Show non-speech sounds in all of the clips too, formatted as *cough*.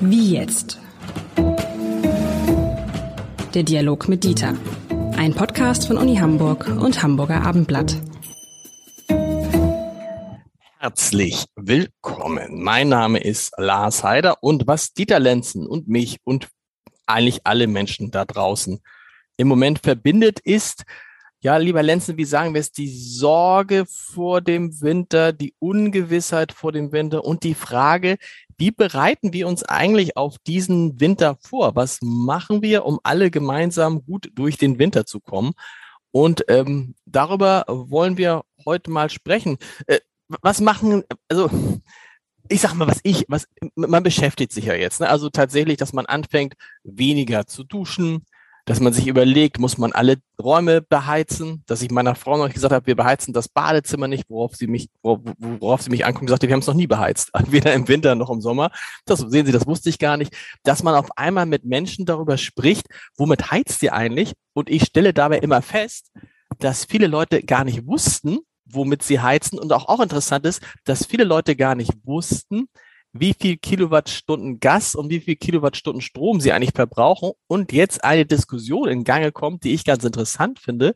Wie jetzt? Der Dialog mit Dieter. Ein Podcast von Uni Hamburg und Hamburger Abendblatt. Herzlich willkommen. Mein Name ist Lars Heider und was Dieter Lenzen und mich und eigentlich alle Menschen da draußen im Moment verbindet, ist, ja, lieber Lenzen, wie sagen wir es, die Sorge vor dem Winter, die Ungewissheit vor dem Winter und die Frage, wie bereiten wir uns eigentlich auf diesen Winter vor? Was machen wir, um alle gemeinsam gut durch den Winter zu kommen? Und ähm, darüber wollen wir heute mal sprechen. Äh, was machen, also ich sag mal, was ich, was man beschäftigt sich ja jetzt. Ne? Also tatsächlich, dass man anfängt, weniger zu duschen, dass man sich überlegt, muss man alle Räume beheizen, dass ich meiner Frau noch gesagt habe, wir beheizen das Badezimmer nicht, worauf sie mich, worauf sie mich anguckt und sagte, wir haben es noch nie beheizt, *laughs* weder im Winter noch im Sommer. Das sehen Sie, das wusste ich gar nicht, dass man auf einmal mit Menschen darüber spricht, womit heizt ihr eigentlich? Und ich stelle dabei immer fest, dass viele Leute gar nicht wussten, womit sie heizen und auch, auch interessant ist, dass viele Leute gar nicht wussten, wie viel Kilowattstunden Gas und wie viel Kilowattstunden Strom sie eigentlich verbrauchen. Und jetzt eine Diskussion in Gange kommt, die ich ganz interessant finde,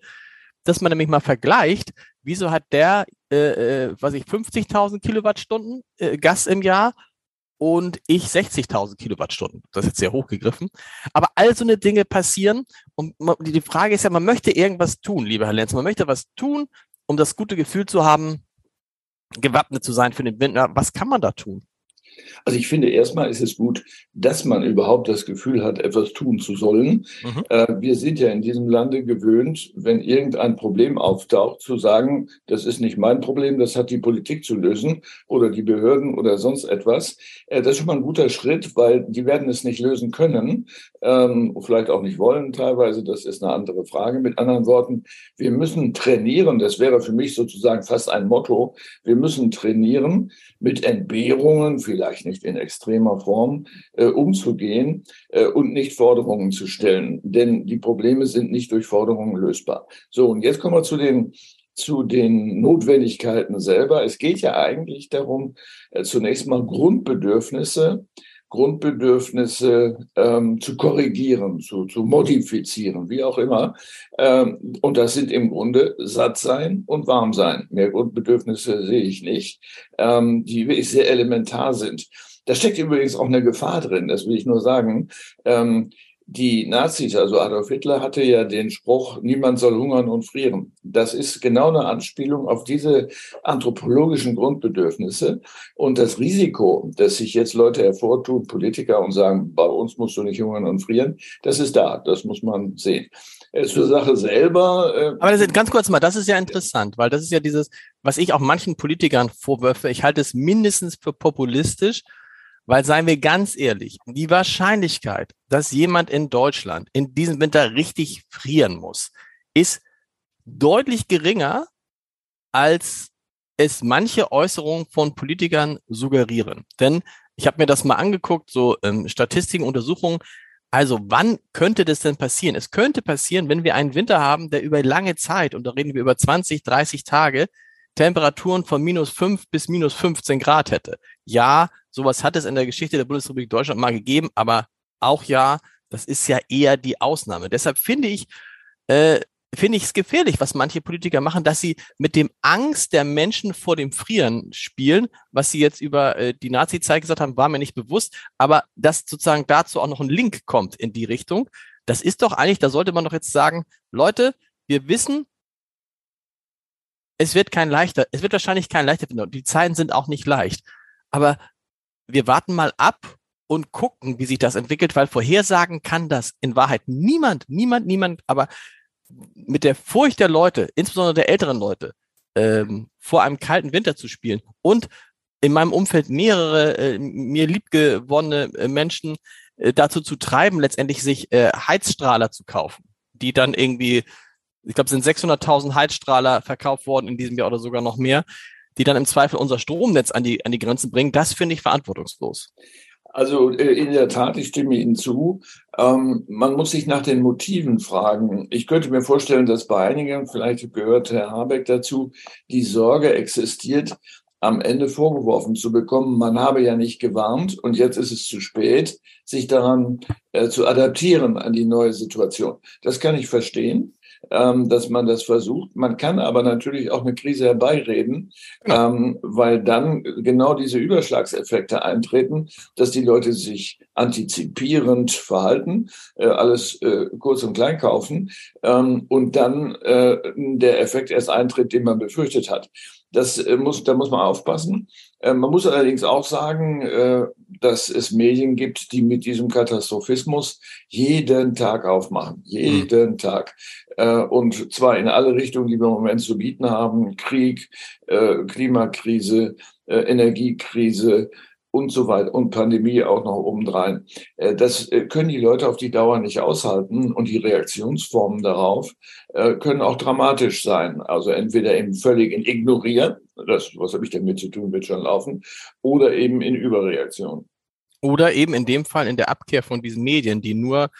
dass man nämlich mal vergleicht, wieso hat der, äh, äh was ich, 50.000 Kilowattstunden äh, Gas im Jahr und ich 60.000 Kilowattstunden. Das ist jetzt sehr hochgegriffen. Aber all so eine Dinge passieren und die Frage ist ja, man möchte irgendwas tun, lieber Herr Lenz. Man möchte was tun, um das gute Gefühl zu haben, gewappnet zu sein für den Winter. Was kann man da tun? Also ich finde, erstmal ist es gut, dass man überhaupt das Gefühl hat, etwas tun zu sollen. Mhm. Äh, wir sind ja in diesem Lande gewöhnt, wenn irgendein Problem auftaucht, zu sagen, das ist nicht mein Problem, das hat die Politik zu lösen oder die Behörden oder sonst etwas. Äh, das ist schon mal ein guter Schritt, weil die werden es nicht lösen können, ähm, vielleicht auch nicht wollen teilweise. Das ist eine andere Frage. Mit anderen Worten, wir müssen trainieren. Das wäre für mich sozusagen fast ein Motto. Wir müssen trainieren mit Entbehrungen, vielleicht vielleicht nicht in extremer Form, äh, umzugehen äh, und nicht Forderungen zu stellen. Denn die Probleme sind nicht durch Forderungen lösbar. So, und jetzt kommen wir zu den zu den Notwendigkeiten selber. Es geht ja eigentlich darum, äh, zunächst mal Grundbedürfnisse Grundbedürfnisse ähm, zu korrigieren, zu, zu modifizieren, wie auch immer. Ähm, und das sind im Grunde satt sein und warm sein. Mehr Grundbedürfnisse sehe ich nicht, ähm, die wirklich sehr elementar sind. Da steckt übrigens auch eine Gefahr drin, das will ich nur sagen. Ähm, die Nazis, also Adolf Hitler, hatte ja den Spruch, niemand soll hungern und frieren. Das ist genau eine Anspielung auf diese anthropologischen Grundbedürfnisse und das Risiko, dass sich jetzt Leute hervortun, Politiker und sagen, bei uns musst du nicht hungern und frieren, das ist da, das muss man sehen. Zur Sache selber. Äh Aber das ist, ganz kurz mal, das ist ja interessant, weil das ist ja dieses, was ich auch manchen Politikern vorwürfe. Ich halte es mindestens für populistisch, weil seien wir ganz ehrlich, die Wahrscheinlichkeit, dass jemand in Deutschland in diesem Winter richtig frieren muss, ist deutlich geringer, als es manche Äußerungen von Politikern suggerieren. Denn ich habe mir das mal angeguckt, so ähm, Statistiken, Untersuchungen. Also wann könnte das denn passieren? Es könnte passieren, wenn wir einen Winter haben, der über lange Zeit, und da reden wir über 20, 30 Tage, Temperaturen von minus 5 bis minus 15 Grad hätte. Ja, sowas hat es in der Geschichte der Bundesrepublik Deutschland mal gegeben, aber auch ja, das ist ja eher die Ausnahme. Deshalb finde ich, äh, finde ich es gefährlich, was manche Politiker machen, dass sie mit dem Angst der Menschen vor dem Frieren spielen, was sie jetzt über äh, die Nazi-Zeit gesagt haben, war mir nicht bewusst, aber dass sozusagen dazu auch noch ein Link kommt in die Richtung. Das ist doch eigentlich, da sollte man doch jetzt sagen, Leute, wir wissen, es wird kein leichter, es wird wahrscheinlich kein leichter finden. Die Zeiten sind auch nicht leicht. Aber wir warten mal ab und gucken, wie sich das entwickelt, weil vorhersagen kann das in Wahrheit niemand, niemand, niemand, aber mit der Furcht der Leute, insbesondere der älteren Leute, ähm, vor einem kalten Winter zu spielen und in meinem Umfeld mehrere äh, mir liebgewonnene äh, Menschen äh, dazu zu treiben, letztendlich sich äh, Heizstrahler zu kaufen, die dann irgendwie ich glaube, sind 600.000 Heizstrahler verkauft worden in diesem Jahr oder sogar noch mehr, die dann im Zweifel unser Stromnetz an die, an die Grenzen bringen. Das finde ich verantwortungslos. Also äh, in der Tat, ich stimme Ihnen zu. Ähm, man muss sich nach den Motiven fragen. Ich könnte mir vorstellen, dass bei einigen, vielleicht gehört Herr Habeck dazu, die Sorge existiert, am Ende vorgeworfen zu bekommen, man habe ja nicht gewarnt und jetzt ist es zu spät, sich daran äh, zu adaptieren an die neue Situation. Das kann ich verstehen ähm, dass man das versucht. Man kann aber natürlich auch eine Krise herbeireden, genau. ähm, weil dann genau diese Überschlagseffekte eintreten, dass die Leute sich antizipierend verhalten, äh, alles äh, kurz und klein kaufen ähm, und dann äh, der Effekt erst eintritt, den man befürchtet hat. Das äh, muss, da muss man aufpassen. Äh, man muss allerdings auch sagen, äh, dass es Medien gibt, die mit diesem Katastrophismus jeden Tag aufmachen. Jeden mhm. Tag. Und zwar in alle Richtungen, die wir im Moment zu bieten haben. Krieg, Klimakrise, Energiekrise, und so weiter und Pandemie auch noch obendrein. Äh, das äh, können die Leute auf die Dauer nicht aushalten und die Reaktionsformen darauf äh, können auch dramatisch sein. Also entweder eben völlig in Ignorieren, das, was habe ich damit zu tun, wird schon laufen, oder eben in Überreaktion. Oder eben in dem Fall in der Abkehr von diesen Medien, die nur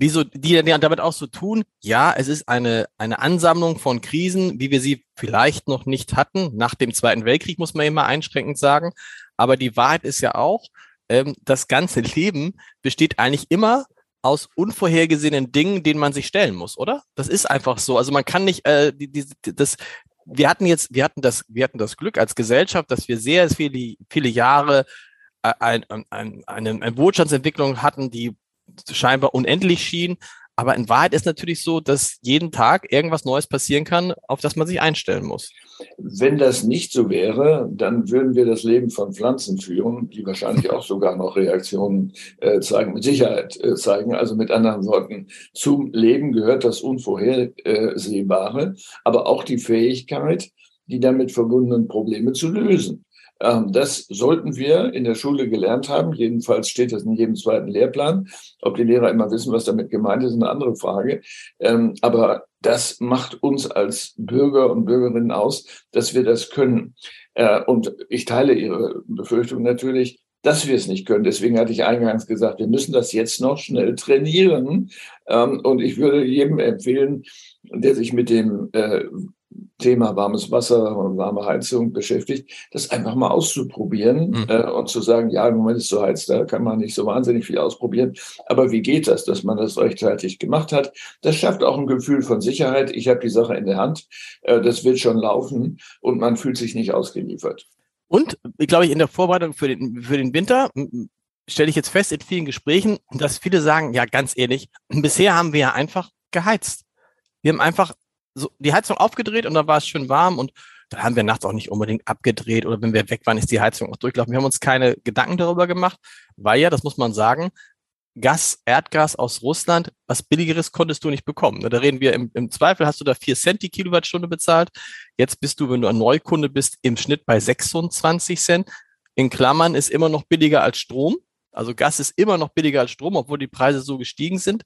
wie so, die damit auch so tun, ja, es ist eine, eine Ansammlung von Krisen, wie wir sie vielleicht noch nicht hatten. Nach dem Zweiten Weltkrieg muss man immer einschränkend sagen. Aber die Wahrheit ist ja auch, ähm, das ganze Leben besteht eigentlich immer aus unvorhergesehenen Dingen, denen man sich stellen muss, oder? Das ist einfach so. Also man kann nicht, äh, die, die, das, wir hatten jetzt, wir hatten das, wir hatten das Glück als Gesellschaft, dass wir sehr viele, viele Jahre äh, ein, ein, eine, eine Wohlstandsentwicklung hatten, die scheinbar unendlich schien. Aber in Wahrheit ist natürlich so, dass jeden Tag irgendwas Neues passieren kann, auf das man sich einstellen muss. Wenn das nicht so wäre, dann würden wir das Leben von Pflanzen führen, die wahrscheinlich auch sogar noch Reaktionen äh, zeigen, mit Sicherheit äh, zeigen. Also mit anderen Worten, zum Leben gehört das Unvorhersehbare, aber auch die Fähigkeit, die damit verbundenen Probleme zu lösen. Ähm, das sollten wir in der Schule gelernt haben. Jedenfalls steht das in jedem zweiten Lehrplan. Ob die Lehrer immer wissen, was damit gemeint ist, ist eine andere Frage. Ähm, aber das macht uns als Bürger und Bürgerinnen aus, dass wir das können. Äh, und ich teile Ihre Befürchtung natürlich, dass wir es nicht können. Deswegen hatte ich eingangs gesagt, wir müssen das jetzt noch schnell trainieren. Ähm, und ich würde jedem empfehlen, der sich mit dem äh, Thema warmes Wasser und warme Heizung beschäftigt, das einfach mal auszuprobieren mhm. äh, und zu sagen, ja, im Moment ist es so heiß, da kann man nicht so wahnsinnig viel ausprobieren. Aber wie geht das, dass man das rechtzeitig gemacht hat? Das schafft auch ein Gefühl von Sicherheit. Ich habe die Sache in der Hand, äh, das wird schon laufen und man fühlt sich nicht ausgeliefert. Und ich glaube, in der Vorbereitung für den, für den Winter stelle ich jetzt fest in vielen Gesprächen, dass viele sagen, ja, ganz ehrlich, bisher haben wir ja einfach geheizt. Wir haben einfach so die Heizung aufgedreht und dann war es schön warm und dann haben wir nachts auch nicht unbedingt abgedreht oder wenn wir weg waren, ist die Heizung auch durchgelaufen. Wir haben uns keine Gedanken darüber gemacht, weil ja, das muss man sagen, Gas, Erdgas aus Russland, was billigeres konntest du nicht bekommen. Da reden wir im, im Zweifel, hast du da vier Cent die Kilowattstunde bezahlt. Jetzt bist du, wenn du ein Neukunde bist, im Schnitt bei 26 Cent. In Klammern ist immer noch billiger als Strom. Also Gas ist immer noch billiger als Strom, obwohl die Preise so gestiegen sind.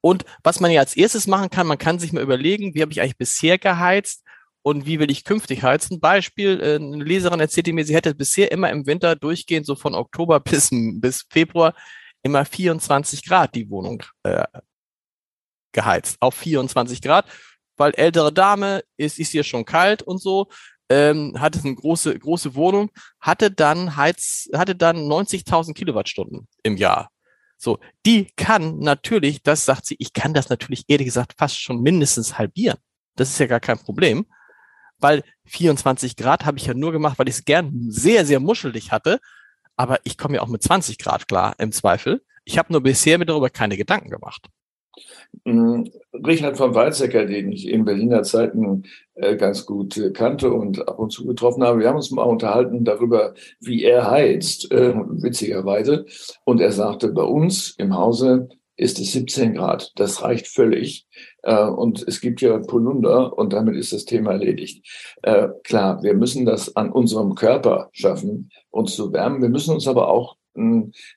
Und was man ja als erstes machen kann, man kann sich mal überlegen, wie habe ich eigentlich bisher geheizt und wie will ich künftig heizen. Beispiel, äh, eine Leserin erzählte mir, sie hätte bisher immer im Winter durchgehend, so von Oktober *laughs* bis, bis Februar, immer 24 Grad die Wohnung äh, geheizt. Auf 24 Grad, weil ältere Dame ist, ist hier schon kalt und so. Ähm, hatte eine große, große Wohnung, hatte dann Heiz, hatte dann 90.000 Kilowattstunden im Jahr. So, die kann natürlich, das sagt sie, ich kann das natürlich ehrlich gesagt fast schon mindestens halbieren. Das ist ja gar kein Problem, weil 24 Grad habe ich ja nur gemacht, weil ich es gern sehr, sehr muschelig hatte. Aber ich komme ja auch mit 20 Grad klar im Zweifel. Ich habe nur bisher mir darüber keine Gedanken gemacht. Mm, Richard von Weizsäcker, den ich in Berliner Zeiten äh, ganz gut äh, kannte und ab und zu getroffen habe, wir haben uns mal unterhalten darüber, wie er heizt, äh, witzigerweise. Und er sagte, bei uns im Hause ist es 17 Grad. Das reicht völlig. Und es gibt ja Polunder und damit ist das Thema erledigt. Klar, wir müssen das an unserem Körper schaffen, uns zu wärmen. Wir müssen uns aber auch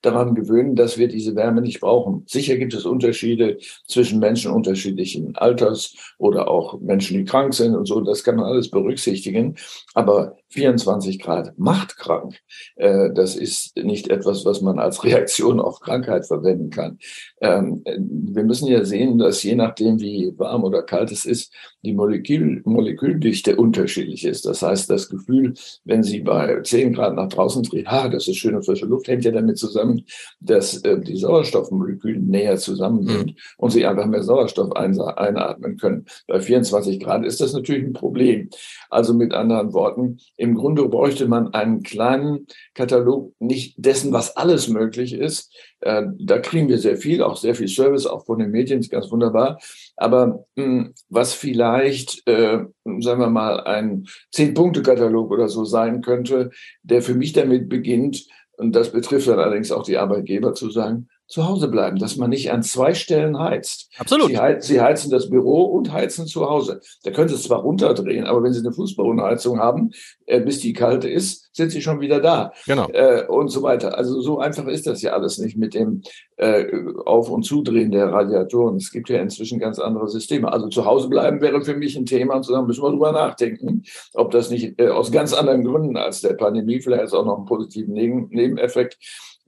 daran gewöhnen, dass wir diese Wärme nicht brauchen. Sicher gibt es Unterschiede zwischen Menschen unterschiedlichen Alters oder auch Menschen, die krank sind und so. Das kann man alles berücksichtigen. Aber 24 Grad macht krank. Äh, das ist nicht etwas, was man als Reaktion auf Krankheit verwenden kann. Ähm, wir müssen ja sehen, dass je nachdem, wie warm oder kalt es ist, die Molekül Moleküldichte unterschiedlich ist. Das heißt, das Gefühl, wenn Sie bei 10 Grad nach draußen drehen, ha, das ist schöne frische Luft, hängt ja damit zusammen, dass äh, die Sauerstoffmoleküle näher zusammen sind mhm. und Sie einfach mehr Sauerstoff einatmen können. Bei 24 Grad ist das natürlich ein Problem. Also mit anderen Worten, im Grunde bräuchte man einen kleinen Katalog, nicht dessen, was alles möglich ist. Äh, da kriegen wir sehr viel, auch sehr viel Service, auch von den Medien, ist ganz wunderbar. Aber mh, hm, was vielleicht, äh, sagen wir mal, ein Zehn-Punkte-Katalog oder so sein könnte, der für mich damit beginnt, und das betrifft dann allerdings auch die Arbeitgeber zu sagen, zu Hause bleiben, dass man nicht an zwei Stellen heizt. Absolut. Sie, heiz, Sie heizen das Büro und heizen zu Hause. Da können Sie es zwar runterdrehen, aber wenn Sie eine Fußbodenheizung haben, äh, bis die kalte ist, sind Sie schon wieder da. Genau. Äh, und so weiter. Also so einfach ist das ja alles nicht mit dem äh, Auf- und Zudrehen der Radiatoren. Es gibt ja inzwischen ganz andere Systeme. Also zu Hause bleiben wäre für mich ein Thema und zu sagen, müssen wir drüber nachdenken, ob das nicht äh, aus ganz anderen Gründen als der Pandemie vielleicht auch noch einen positiven Neben Nebeneffekt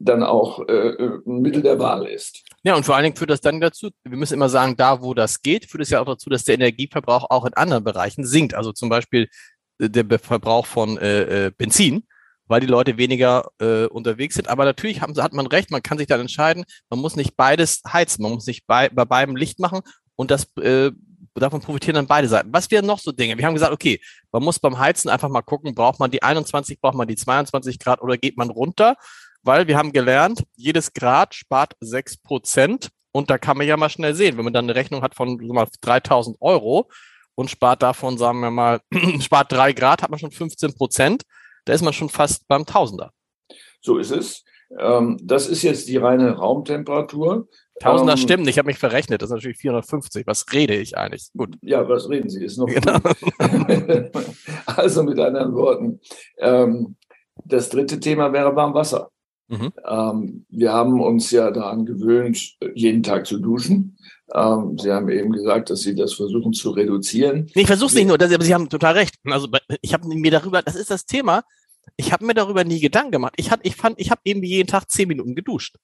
dann auch äh, ein Mittel der Wahl ist. Ja, und vor allen Dingen führt das dann dazu, wir müssen immer sagen, da wo das geht, führt es ja auch dazu, dass der Energieverbrauch auch in anderen Bereichen sinkt. Also zum Beispiel äh, der Verbrauch von äh, äh, Benzin, weil die Leute weniger äh, unterwegs sind. Aber natürlich haben, hat man recht, man kann sich dann entscheiden, man muss nicht beides heizen, man muss nicht bei, bei beidem Licht machen und das äh, davon profitieren dann beide Seiten. Was wären noch so Dinge? Wir haben gesagt, okay, man muss beim Heizen einfach mal gucken, braucht man die 21, braucht man die 22 Grad oder geht man runter? Weil wir haben gelernt, jedes Grad spart sechs Prozent. Und da kann man ja mal schnell sehen, wenn man dann eine Rechnung hat von so mal 3000 Euro und spart davon, sagen wir mal, *clears throat* spart drei Grad, hat man schon 15 Prozent. Da ist man schon fast beim Tausender. So ist es. Ähm, das ist jetzt die reine Raumtemperatur. Tausender ähm, stimmt, ich habe mich verrechnet, das ist natürlich 450. Was rede ich eigentlich? Gut. Ja, was reden Sie? Ist noch *laughs* genau. *laughs* also mit anderen Worten, ähm, das dritte Thema wäre Warmwasser. Mhm. Ähm, wir haben uns ja daran gewöhnt, jeden Tag zu duschen. Ähm, Sie haben eben gesagt, dass Sie das versuchen zu reduzieren. Nee, ich versuche es nicht nur, das, aber Sie haben total recht. Also ich habe mir darüber, das ist das Thema, ich habe mir darüber nie Gedanken gemacht. Ich, hat, ich fand, ich habe eben jeden Tag zehn Minuten geduscht.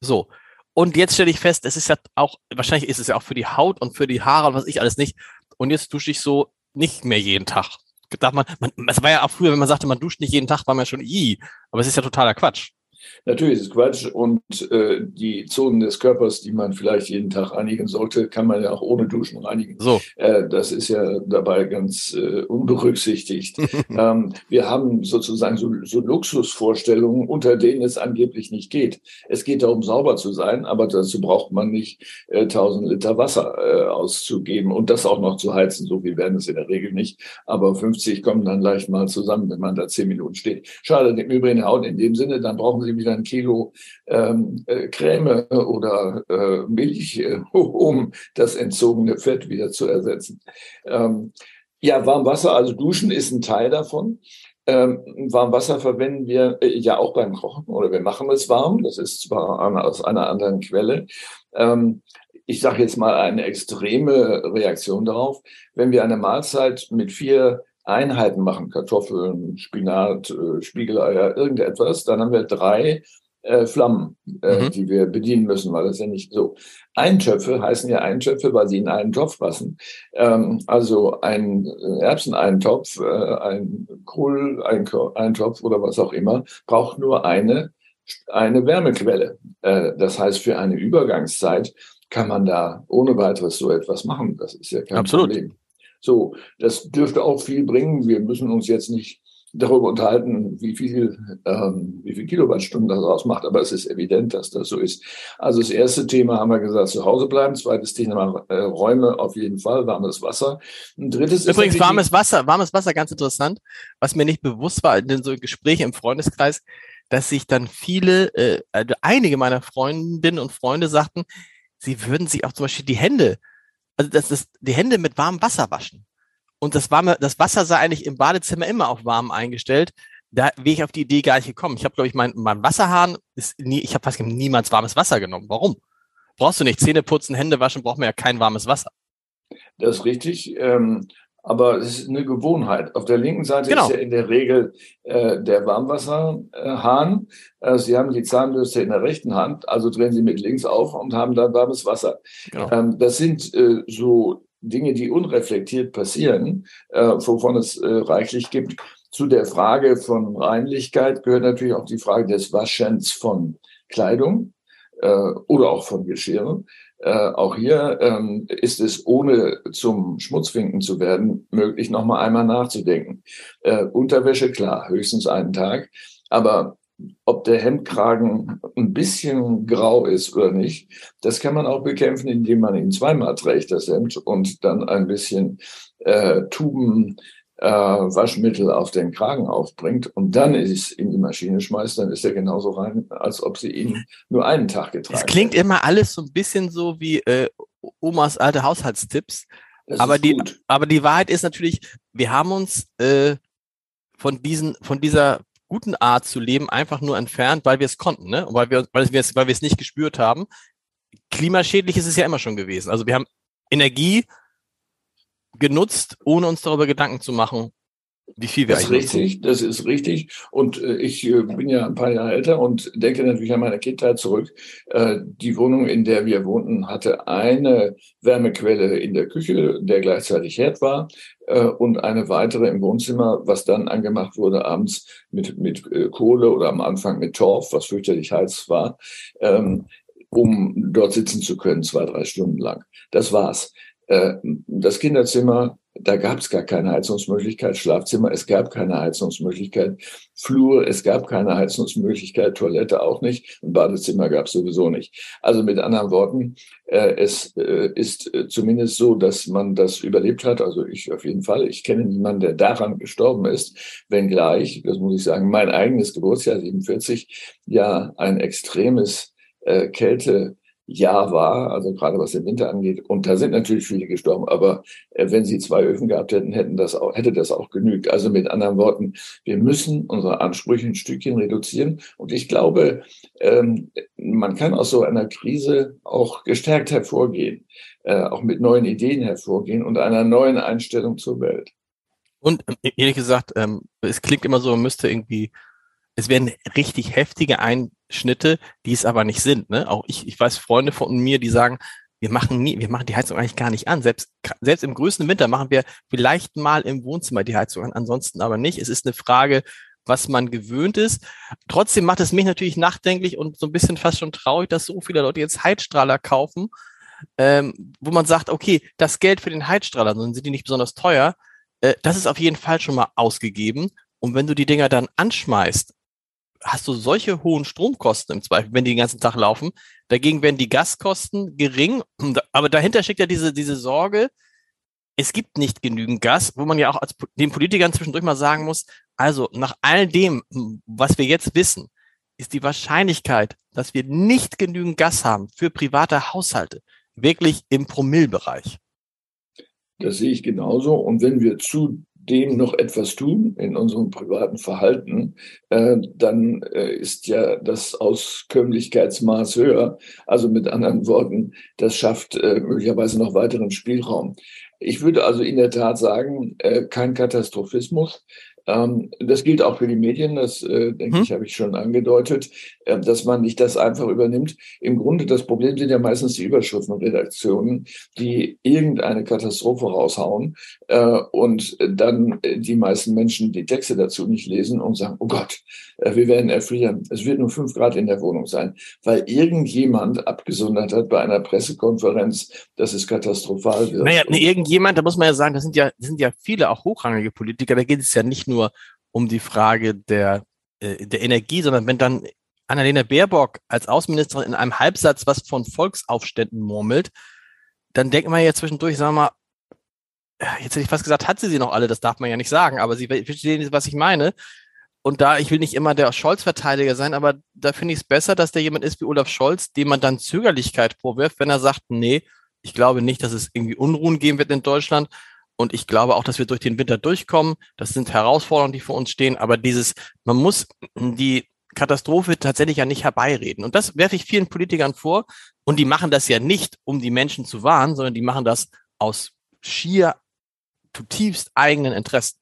So. Und jetzt stelle ich fest, es ist ja auch, wahrscheinlich ist es ja auch für die Haut und für die Haare und was ich alles nicht. Und jetzt dusche ich so nicht mehr jeden Tag. Darf man, man, es war ja auch früher, wenn man sagte, man duscht nicht jeden Tag, war man schon i. Aber es ist ja totaler Quatsch. Natürlich ist es Quatsch und äh, die Zonen des Körpers, die man vielleicht jeden Tag reinigen sollte, kann man ja auch ohne Duschen reinigen. So. Äh, das ist ja dabei ganz äh, unberücksichtigt. *laughs* ähm, wir haben sozusagen so, so Luxusvorstellungen, unter denen es angeblich nicht geht. Es geht darum, sauber zu sein, aber dazu braucht man nicht äh, 1000 Liter Wasser äh, auszugeben und das auch noch zu heizen. So viel werden es in der Regel nicht. Aber 50 kommen dann leicht mal zusammen, wenn man da 10 Minuten steht. Schade, im Übrigen Haut in dem Sinne, dann brauchen Sie wieder ein Kilo ähm, äh, Creme oder äh, Milch, äh, *laughs* um das entzogene Fett wieder zu ersetzen. Ähm, ja, Warmwasser, also Duschen ist ein Teil davon. Ähm, Warmwasser verwenden wir äh, ja auch beim Kochen oder wir machen es warm. Das ist zwar eine, aus einer anderen Quelle. Ähm, ich sage jetzt mal eine extreme Reaktion darauf. Wenn wir eine Mahlzeit mit vier Einheiten machen, Kartoffeln, Spinat, äh, Spiegeleier, irgendetwas, dann haben wir drei äh, Flammen, äh, mhm. die wir bedienen müssen, weil das ja nicht so. Eintöpfe heißen ja Eintöpfe, weil sie in einen Topf passen. Ähm, also ein Erbseneintopf, äh, ein Kohl-Eintopf oder was auch immer, braucht nur eine, eine Wärmequelle. Äh, das heißt, für eine Übergangszeit kann man da ohne weiteres so etwas machen. Das ist ja kein Absolut. Problem. So, das dürfte auch viel bringen. Wir müssen uns jetzt nicht darüber unterhalten, wie viel, ähm, wie viel Kilowattstunden das ausmacht, aber es ist evident, dass das so ist. Also das erste Thema haben wir gesagt, zu Hause bleiben. Zweites Thema, äh, Räume auf jeden Fall, warmes Wasser. Ein drittes Übrigens warmes Wasser, warmes Wasser, ganz interessant, was mir nicht bewusst war in so Gesprächen im Freundeskreis, dass sich dann viele, äh, also einige meiner Freundinnen und Freunde sagten, sie würden sich auch zum Beispiel die Hände also das ist die Hände mit warmem Wasser waschen. Und das warme, das Wasser sei eigentlich im Badezimmer immer auf warm eingestellt, da wäre ich auf die Idee gar nicht gekommen. Ich habe, glaube ich, mein, mein Wasserhahn ist nie, ich habe fast niemals warmes Wasser genommen. Warum? Brauchst du nicht Zähne putzen, Hände waschen, braucht man ja kein warmes Wasser. Das ist richtig. Ähm, aber es ist eine Gewohnheit. Auf der linken Seite genau. ist ja in der Regel äh, der Warmwasserhahn. Äh, Sie haben die Zahnbürste in der rechten Hand, also drehen Sie mit links auf und haben dann warmes Wasser. Genau. Ähm, das sind äh, so Dinge, die unreflektiert passieren, äh, wovon es äh, reichlich gibt. Zu der Frage von Reinlichkeit gehört natürlich auch die Frage des Waschens von Kleidung äh, oder auch von Geschirren. Äh, auch hier ähm, ist es, ohne zum Schmutzfinken zu werden, möglich, nochmal einmal nachzudenken. Äh, Unterwäsche, klar, höchstens einen Tag. Aber ob der Hemdkragen ein bisschen grau ist oder nicht, das kann man auch bekämpfen, indem man ihn zweimal trägt, das Hemd, und dann ein bisschen äh, Tuben äh, Waschmittel auf den Kragen aufbringt und dann ist in die Maschine schmeißt, dann ist er genauso rein, als ob sie ihn nur einen Tag getragen Es klingt hätte. immer alles so ein bisschen so wie äh, Omas alte Haushaltstipps. aber die, aber die Wahrheit ist natürlich, wir haben uns äh, von diesen, von dieser guten Art zu leben einfach nur entfernt, weil wir es konnten, ne? weil wir, weil wir es, weil wir es nicht gespürt haben. Klimaschädlich ist es ja immer schon gewesen. Also wir haben Energie genutzt, ohne uns darüber Gedanken zu machen, wie viel wir das ist richtig, das ist richtig. Und äh, ich äh, bin ja ein paar Jahre älter und denke natürlich an meine Kindheit zurück. Äh, die Wohnung, in der wir wohnten, hatte eine Wärmequelle in der Küche, der gleichzeitig Herd war, äh, und eine weitere im Wohnzimmer, was dann angemacht wurde abends mit, mit äh, Kohle oder am Anfang mit Torf, was fürchterlich heiß war, ähm, um dort sitzen zu können, zwei, drei Stunden lang. Das war's. Äh, das Kinderzimmer, da gab es gar keine Heizungsmöglichkeit, Schlafzimmer, es gab keine Heizungsmöglichkeit, Flur, es gab keine Heizungsmöglichkeit, Toilette auch nicht und Badezimmer gab es sowieso nicht. Also mit anderen Worten, äh, es äh, ist zumindest so, dass man das überlebt hat, also ich auf jeden Fall. Ich kenne niemanden, der daran gestorben ist, wenngleich, das muss ich sagen, mein eigenes Geburtsjahr 47 ja ein extremes Kälte Jahr war, also gerade was den Winter angeht. Und da sind natürlich viele gestorben, aber äh, wenn sie zwei Öfen gehabt hätten, hätten das auch, hätte das auch genügt. Also mit anderen Worten, wir müssen unsere Ansprüche ein Stückchen reduzieren. Und ich glaube, ähm, man kann aus so einer Krise auch gestärkt hervorgehen, äh, auch mit neuen Ideen hervorgehen und einer neuen Einstellung zur Welt. Und äh, ehrlich gesagt, ähm, es klingt immer so, man müsste irgendwie es werden richtig heftige Einschnitte, die es aber nicht sind. Ne? Auch ich, ich weiß Freunde von mir, die sagen, wir machen nie, wir machen die Heizung eigentlich gar nicht an. Selbst, selbst im größten Winter machen wir vielleicht mal im Wohnzimmer die Heizung an, ansonsten aber nicht. Es ist eine Frage, was man gewöhnt ist. Trotzdem macht es mich natürlich nachdenklich und so ein bisschen fast schon traurig, dass so viele Leute jetzt Heizstrahler kaufen, ähm, wo man sagt, okay, das Geld für den Heizstrahler, dann sind die nicht besonders teuer. Äh, das ist auf jeden Fall schon mal ausgegeben. Und wenn du die Dinger dann anschmeißt hast du solche hohen Stromkosten im Zweifel, wenn die den ganzen Tag laufen. Dagegen werden die Gaskosten gering. Aber dahinter steckt ja diese, diese Sorge, es gibt nicht genügend Gas, wo man ja auch als den Politikern zwischendurch mal sagen muss, also nach all dem, was wir jetzt wissen, ist die Wahrscheinlichkeit, dass wir nicht genügend Gas haben für private Haushalte, wirklich im Promillbereich. Das sehe ich genauso. Und wenn wir zu dem noch etwas tun in unserem privaten Verhalten, äh, dann äh, ist ja das Auskömmlichkeitsmaß höher. Also mit anderen Worten, das schafft äh, möglicherweise noch weiteren Spielraum. Ich würde also in der Tat sagen, äh, kein Katastrophismus, ähm, das gilt auch für die Medien, das äh, denke hm. ich, habe ich schon angedeutet, äh, dass man nicht das einfach übernimmt. Im Grunde, das Problem sind ja meistens die Überschriften und Redaktionen, die irgendeine Katastrophe raushauen äh, und dann äh, die meisten Menschen die Texte dazu nicht lesen und sagen, oh Gott, äh, wir werden erfrieren. Es wird nur fünf Grad in der Wohnung sein, weil irgendjemand abgesondert hat bei einer Pressekonferenz, dass es katastrophal wird. Naja, nee, irgendjemand, da muss man ja sagen, das sind ja, das sind ja viele auch hochrangige Politiker, da geht es ja nicht nur nur um die Frage der, äh, der Energie, sondern wenn dann Annalena Baerbock als Außenministerin in einem Halbsatz was von Volksaufständen murmelt, dann denkt man ja zwischendurch, sagen wir mal, äh, jetzt hätte ich fast gesagt, hat sie sie noch alle, das darf man ja nicht sagen, aber Sie verstehen, was ich meine. Und da, ich will nicht immer der Scholz-Verteidiger sein, aber da finde ich es besser, dass der jemand ist wie Olaf Scholz, dem man dann Zögerlichkeit vorwirft, wenn er sagt, nee, ich glaube nicht, dass es irgendwie Unruhen geben wird in Deutschland, Und ich glaube auch, dass wir durch den Winter durchkommen. Das sind Herausforderungen, die vor uns stehen. Aber dieses, man muss die Katastrophe tatsächlich ja nicht herbeireden. Und das werfe ich vielen Politikern vor. Und die machen das ja nicht, um die Menschen zu warnen, sondern die machen das aus schier zutiefst eigenen Interessen.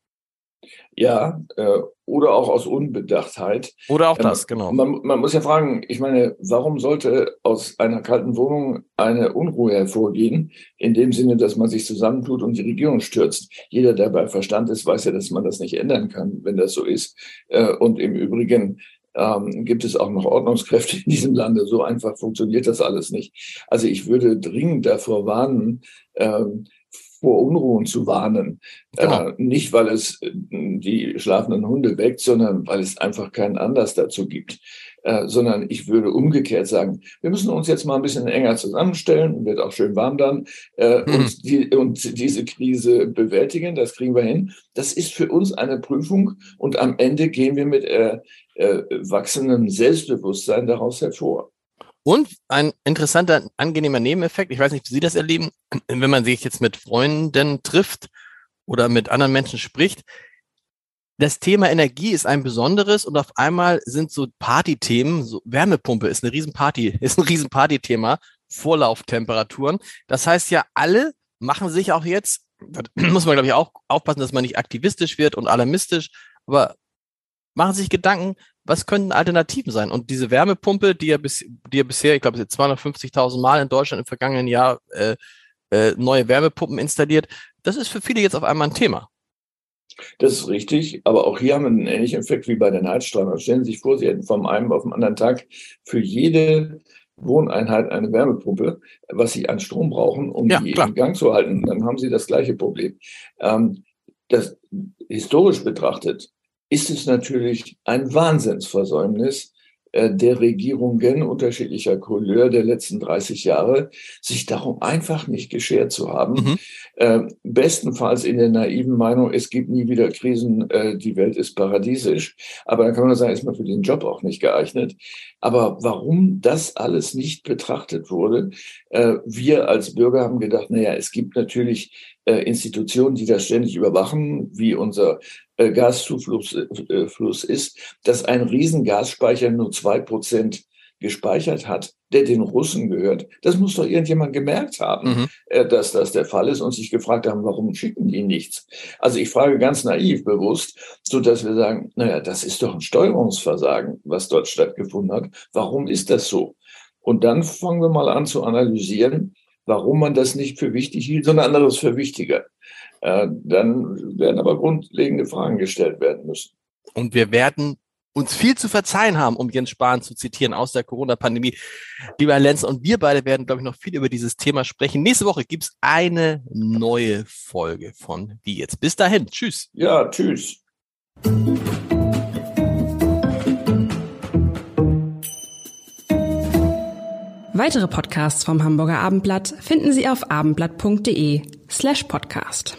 Ja, äh, oder auch aus Unbedachtheit. Oder auch ähm, das, genau. Man, man, muss ja fragen, ich meine, warum sollte aus einer kalten Wohnung eine Unruhe hervorgehen, in dem Sinne, dass man sich zusammentut und die Regierung stürzt? Jeder, der bei Verstand ist, weiß ja, dass man das nicht ändern kann, wenn das so ist. Äh, und im Übrigen ähm, gibt es auch noch Ordnungskräfte in diesem Lande. So einfach funktioniert das alles nicht. Also ich würde dringend davor warnen, ähm, vor Unruhen zu warnen. Genau. Äh, nicht, weil es äh, die schlafenden Hunde weckt, sondern weil es einfach keinen Anlass dazu gibt. Äh, sondern ich würde umgekehrt sagen, wir müssen uns jetzt mal ein bisschen enger zusammenstellen, wird auch schön warm dann, äh, mhm. und, die, und diese Krise bewältigen, das kriegen wir hin. Das ist für uns eine Prüfung und am Ende gehen wir mit äh, äh, wachsendem Selbstbewusstsein daraus hervor. Und ein interessanter, angenehmer Nebeneffekt, ich weiß nicht, wie Sie das erleben, *clears throat* wenn man sich jetzt mit Freunden trifft oder mit anderen Menschen spricht, das Thema Energie ist ein besonderes und auf einmal sind so Partythemen, so Wärmepumpe ist eine Riesenparty, *laughs* ist ein Riesenparty-Thema, Vorlauftemperaturen. Das heißt ja, alle machen sich auch jetzt, da *clears throat* muss man glaube ich auch aufpassen, dass man nicht aktivistisch wird und alarmistisch, aber machen sich Gedanken, was könnten Alternativen sein? Und diese Wärmepumpe, die ja, bis, die ja bisher, ich glaube, 250.000 Mal in Deutschland im vergangenen Jahr äh, äh, neue Wärmepumpen installiert, das ist für viele jetzt auf einmal ein Thema. Das ist richtig, aber auch hier haben wir einen ähnlichen Effekt wie bei den Heizstrahlen. Stellen Sie sich vor, Sie hätten vom einen auf den anderen Tag für jede Wohneinheit eine Wärmepumpe, was Sie an Strom brauchen, um ja, die klar. in Gang zu halten. Dann haben Sie das gleiche Problem. Ähm, das historisch betrachtet ist es natürlich ein Wahnsinnsversäumnis, äh, der Regierungen unterschiedlicher Couleur der letzten 30 Jahre, sich darum einfach nicht geschert zu haben. Mhm. Äh, bestenfalls in der naiven Meinung, es gibt nie wieder Krisen, äh, die Welt ist paradiesisch. Aber dann kann man sagen, ist man für den Job auch nicht geeignet. Aber warum das alles nicht betrachtet wurde, äh, wir als Bürger haben gedacht, naja, es gibt natürlich Institutionen, die das ständig überwachen, wie unser Gaszufluss äh, Fluss ist, dass ein Riesengasspeicher nur zwei Prozent gespeichert hat, der den Russen gehört. Das muss doch irgendjemand gemerkt haben, mhm. Äh, dass das der Fall ist und sich gefragt haben, warum schicken die nichts? Also ich frage ganz naiv bewusst, so dass wir sagen, naja, das ist doch ein Steuerungsversagen, was dort stattgefunden hat. Warum ist das so? Und dann fangen wir mal an zu analysieren, warum man das nicht für wichtig hielt, sondern anderes für wichtiger. Äh, dann werden aber grundlegende Fragen gestellt werden müssen. Und wir werden uns viel zu verzeihen haben, um Jens Spahn zu zitieren aus der Corona-Pandemie. Lieber Lenz, und wir beide werden, glaube ich, noch viel über dieses Thema sprechen. Nächste Woche gibt es eine neue Folge von Wie jetzt. Bis dahin. Tschüss. Ja, tschüss. Weitere Podcasts vom Hamburger Abendblatt finden Sie auf abendblatt.de slash podcast.